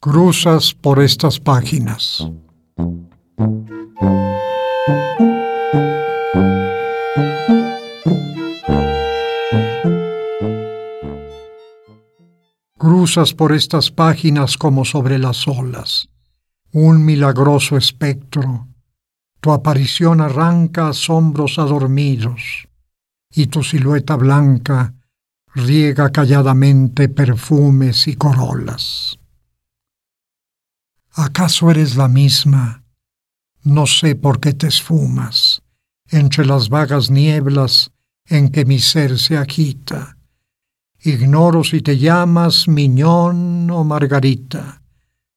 Cruzas por estas páginas. Cruzas por estas páginas como sobre las olas, un milagroso espectro. Tu aparición arranca asombros adormidos, y tu silueta blanca riega calladamente perfumes y corolas. ¿Acaso eres la misma? No sé por qué te esfumas entre las vagas nieblas en que mi ser se agita. Ignoro si te llamas Miñón o Margarita,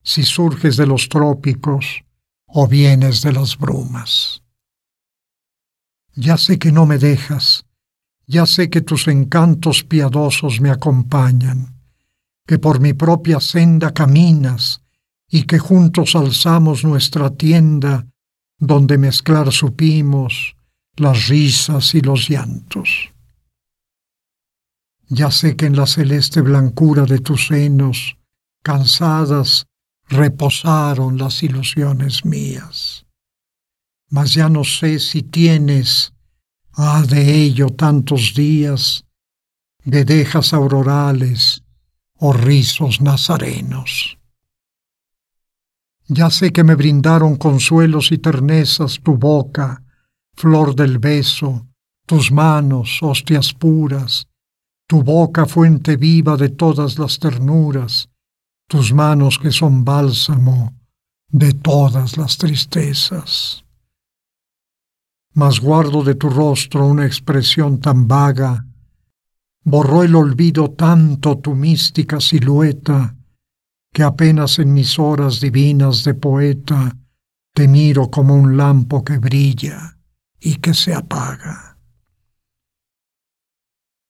si surges de los trópicos o vienes de las brumas. Ya sé que no me dejas, ya sé que tus encantos piadosos me acompañan, que por mi propia senda caminas y que juntos alzamos nuestra tienda donde mezclar supimos las risas y los llantos. Ya sé que en la celeste blancura de tus senos, cansadas, reposaron las ilusiones mías. Mas ya no sé si tienes Ah, de ello tantos días, de dejas aurorales o rizos nazarenos. Ya sé que me brindaron consuelos y ternezas tu boca, flor del beso, tus manos, hostias puras, tu boca fuente viva de todas las ternuras, tus manos que son bálsamo de todas las tristezas mas guardo de tu rostro una expresión tan vaga, borró el olvido tanto tu mística silueta, que apenas en mis horas divinas de poeta te miro como un lampo que brilla y que se apaga.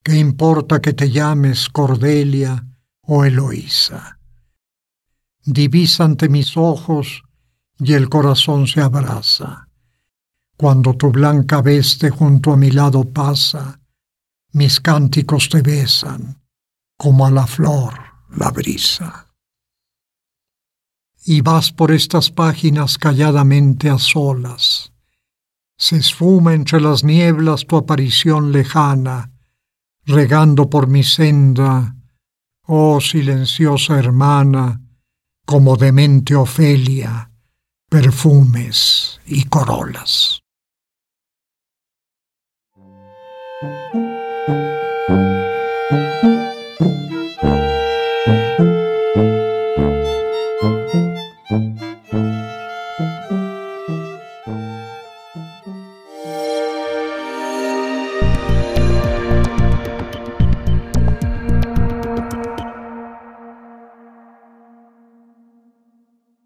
¿Qué importa que te llames Cordelia o Eloísa? Divisa ante mis ojos y el corazón se abraza cuando tu blanca veste junto a mi lado pasa, mis cánticos te besan, como a la flor la brisa. Y vas por estas páginas calladamente a solas. Se esfuma entre las nieblas tu aparición lejana, regando por mi senda, oh silenciosa hermana, como demente Ofelia, perfumes y corolas.